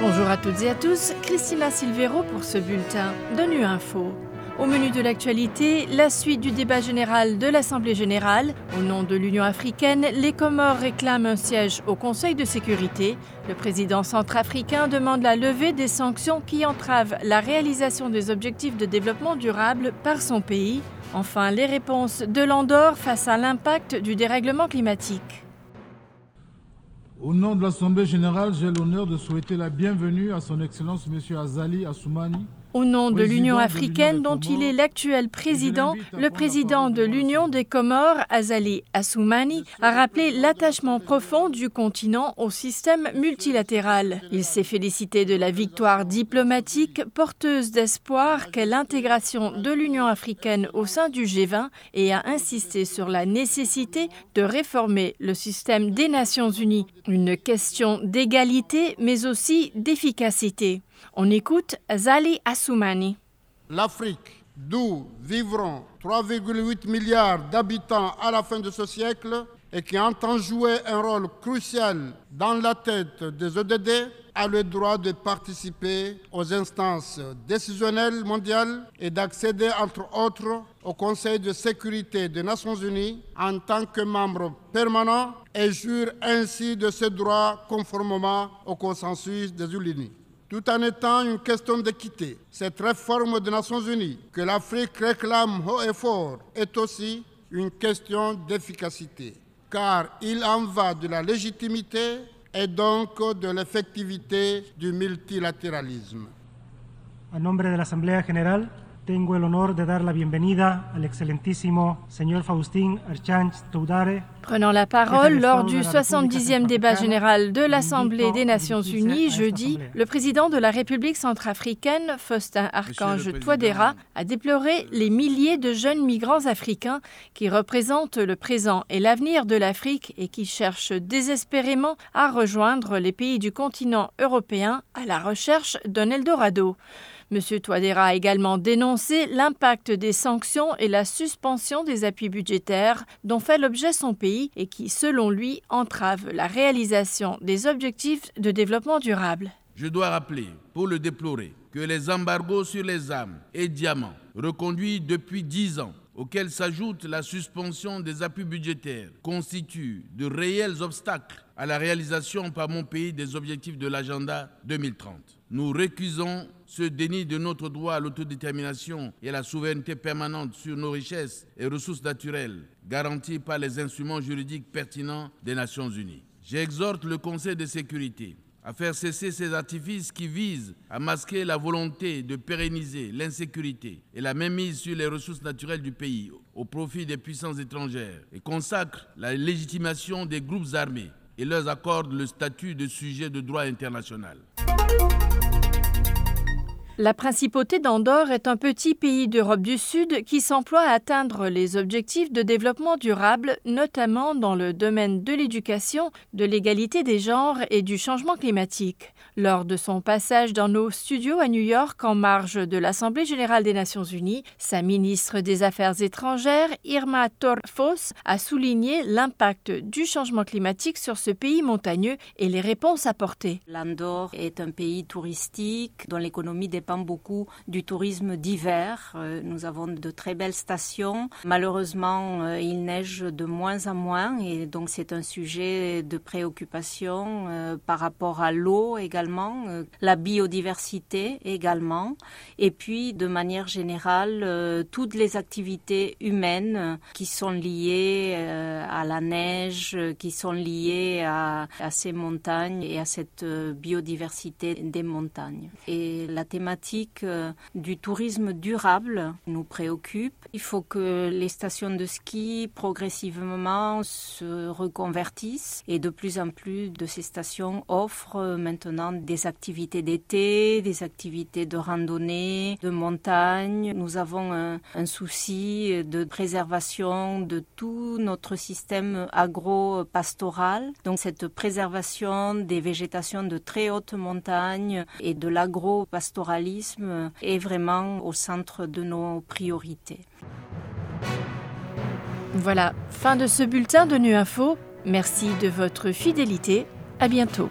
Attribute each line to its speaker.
Speaker 1: Bonjour à toutes et à tous, Christina Silvero pour ce bulletin de Info. Au menu de l'actualité, la suite du débat général de l'Assemblée générale. Au nom de l'Union africaine, les Comores réclament un siège au Conseil de sécurité. Le président centrafricain demande la levée des sanctions qui entravent la réalisation des objectifs de développement durable par son pays. Enfin, les réponses de l'Andorre face à l'impact du dérèglement climatique.
Speaker 2: Au nom de l'Assemblée générale, j'ai l'honneur de souhaiter la bienvenue à son Excellence M. Azali Assoumani,
Speaker 1: au nom de l'Union africaine dont il est l'actuel président, le président de l'Union des Comores, Azali Assoumani, a rappelé l'attachement profond du continent au système multilatéral. Il s'est félicité de la victoire diplomatique porteuse d'espoir qu'est l'intégration de l'Union africaine au sein du G20 et a insisté sur la nécessité de réformer le système des Nations Unies. Une question d'égalité mais aussi d'efficacité. On écoute Azali Assoumani.
Speaker 3: L'Afrique, d'où vivront 3,8 milliards d'habitants à la fin de ce siècle et qui entend jouer un rôle crucial dans la tête des ODD, a le droit de participer aux instances décisionnelles mondiales et d'accéder, entre autres, au Conseil de sécurité des Nations Unies en tant que membre permanent et jure ainsi de ce droit conformément au consensus des Unis tout en étant une question d'équité. Cette réforme des Nations Unies que l'Afrique réclame haut et fort est aussi une question d'efficacité, car il en va de la légitimité et donc de l'effectivité du multilatéralisme.
Speaker 4: A nombre de la Asamblea General, tengo el honor de dar la bienvenida al excelentísimo señor Faustín Archange Toudare,
Speaker 1: Prenant la parole lors du 70e débat général de l'Assemblée des Nations Unies jeudi, le président de la République centrafricaine, Faustin Archange Touadéra, a déploré les milliers de jeunes migrants africains qui représentent le présent et l'avenir de l'Afrique et qui cherchent désespérément à rejoindre les pays du continent européen à la recherche d'un Eldorado. M. Touadéra a également dénoncé l'impact des sanctions et la suspension des appuis budgétaires dont fait l'objet son pays et qui, selon lui, entravent la réalisation des objectifs de développement durable.
Speaker 5: Je dois rappeler, pour le déplorer, que les embargos sur les armes et diamants, reconduits depuis dix ans, auxquels s'ajoute la suspension des appuis budgétaires, constituent de réels obstacles à la réalisation par mon pays des objectifs de l'agenda 2030. Nous récusons ce déni de notre droit à l'autodétermination et à la souveraineté permanente sur nos richesses et ressources naturelles, garanties par les instruments juridiques pertinents des Nations Unies. J'exhorte le Conseil de sécurité à faire cesser ces artifices qui visent à masquer la volonté de pérenniser l'insécurité et la mainmise sur les ressources naturelles du pays au profit des puissances étrangères et consacrent la légitimation des groupes armés et leur accordent le statut de sujet de droit international.
Speaker 1: La principauté d'Andorre est un petit pays d'Europe du Sud qui s'emploie à atteindre les objectifs de développement durable, notamment dans le domaine de l'éducation, de l'égalité des genres et du changement climatique. Lors de son passage dans nos studios à New York en marge de l'Assemblée générale des Nations unies, sa ministre des Affaires étrangères, Irma Torfos, a souligné l'impact du changement climatique sur ce pays montagneux et les réponses apportées.
Speaker 6: L'Andorre est un pays touristique dont l'économie dépend beaucoup du tourisme d'hiver. Euh, Nous avons de très belles stations. Malheureusement, euh, il neige de moins en moins et donc c'est un sujet de préoccupation euh, par rapport à l'eau également, la biodiversité également et puis de manière générale toutes les activités humaines qui sont liées à la neige, qui sont liées à, à ces montagnes et à cette biodiversité des montagnes. Et la thématique euh, du tourisme durable nous préoccupe. Il faut que les stations de ski progressivement se reconvertissent et de plus en plus de ces stations offrent maintenant des activités d'été, des activités de randonnée, de montagne. Nous avons un, un souci de préservation de tout notre système agro-pastoral. Donc cette préservation des végétations de très haute montagne et de l'agro-pastoralisme est vraiment au centre de nos priorités.
Speaker 1: Voilà, fin de ce bulletin de Nu Info. Merci de votre fidélité. À bientôt.